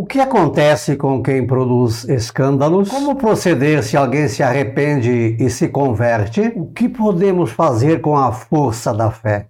O que acontece com quem produz escândalos? Como proceder se alguém se arrepende e se converte? O que podemos fazer com a força da fé?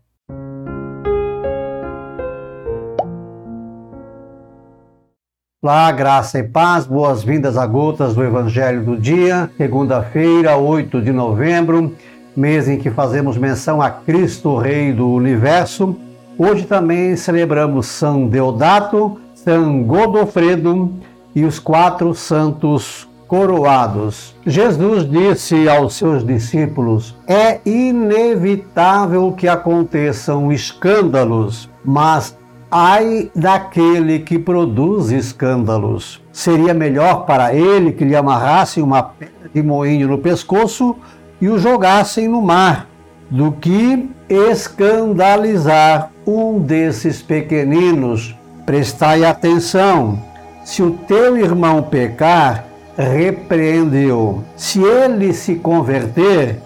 Olá, graça e paz, boas-vindas a gotas do Evangelho do Dia, segunda-feira, 8 de novembro, mês em que fazemos menção a Cristo, Rei do Universo. Hoje também celebramos São Deodato, São Godofredo e os quatro santos coroados. Jesus disse aos seus discípulos: É inevitável que aconteçam escândalos, mas ai daquele que produz escândalos. Seria melhor para ele que lhe amarrassem uma pedra de moinho no pescoço e o jogassem no mar, do que escandalizar um desses pequeninos Prestai atenção. Se o teu irmão pecar, repreende-o. Se ele se converter,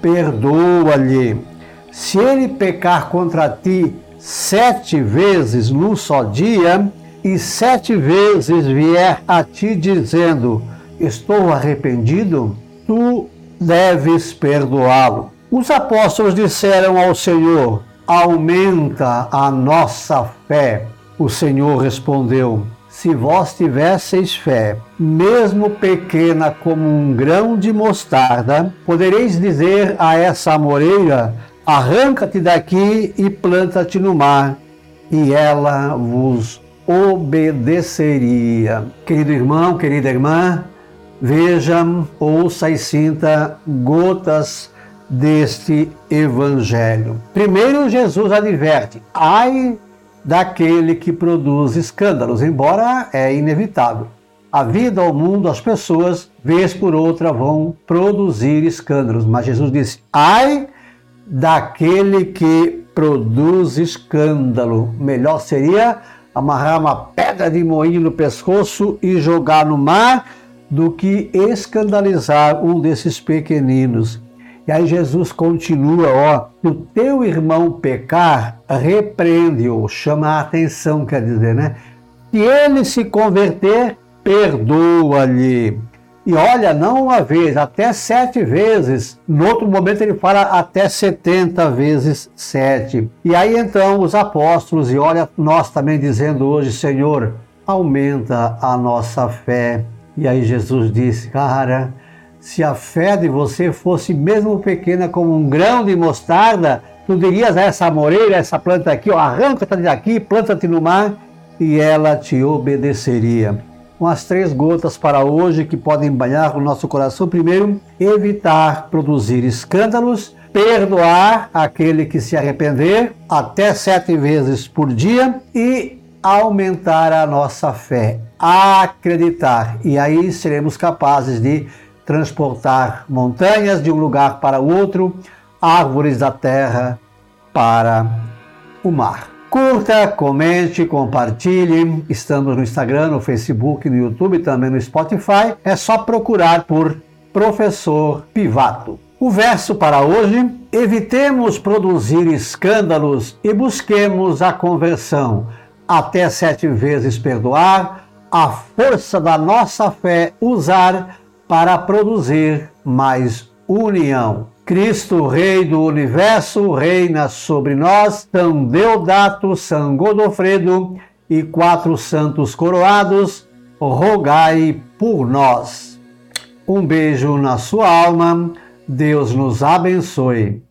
perdoa-lhe. Se ele pecar contra ti sete vezes num só dia, e sete vezes vier a ti dizendo: Estou arrependido, tu deves perdoá-lo. Os apóstolos disseram ao Senhor: Aumenta a nossa fé. O Senhor respondeu: Se vós tivesseis fé, mesmo pequena como um grão de mostarda, podereis dizer a essa amoreira: Arranca-te daqui e planta-te no mar, e ela vos obedeceria. Querido irmão, querida irmã, veja, ouça e sinta gotas deste evangelho. Primeiro, Jesus adverte: ai daquele que produz escândalos, embora é inevitável. A vida, o mundo, as pessoas, vez por outra, vão produzir escândalos. Mas Jesus disse: ai daquele que produz escândalo. Melhor seria amarrar uma pedra de moinho no pescoço e jogar no mar do que escandalizar um desses pequeninos. E aí Jesus continua, ó, se o teu irmão pecar, repreende-o, chama a atenção, quer dizer, né? Se ele se converter, perdoa-lhe. E olha, não uma vez, até sete vezes. No outro momento ele fala até setenta vezes sete. E aí então os apóstolos, e olha, nós também dizendo hoje, Senhor, aumenta a nossa fé. E aí Jesus disse, cara, se a fé de você fosse mesmo pequena como um grão de mostarda, tu dirias a essa moreira, essa planta aqui, arranca-te daqui, planta-te no mar, e ela te obedeceria. Com as três gotas para hoje que podem banhar o nosso coração. Primeiro, evitar produzir escândalos, perdoar aquele que se arrepender até sete vezes por dia e aumentar a nossa fé, acreditar. E aí seremos capazes de transportar montanhas de um lugar para o outro, árvores da terra para o mar. Curta, comente, compartilhe. Estamos no Instagram, no Facebook, no YouTube, também no Spotify. É só procurar por Professor Pivato. O verso para hoje: evitemos produzir escândalos e busquemos a conversão. Até sete vezes perdoar, a força da nossa fé usar para produzir mais união. Cristo, Rei do Universo, reina sobre nós, São Deodato, São Godofredo e quatro santos coroados, rogai por nós. Um beijo na sua alma, Deus nos abençoe.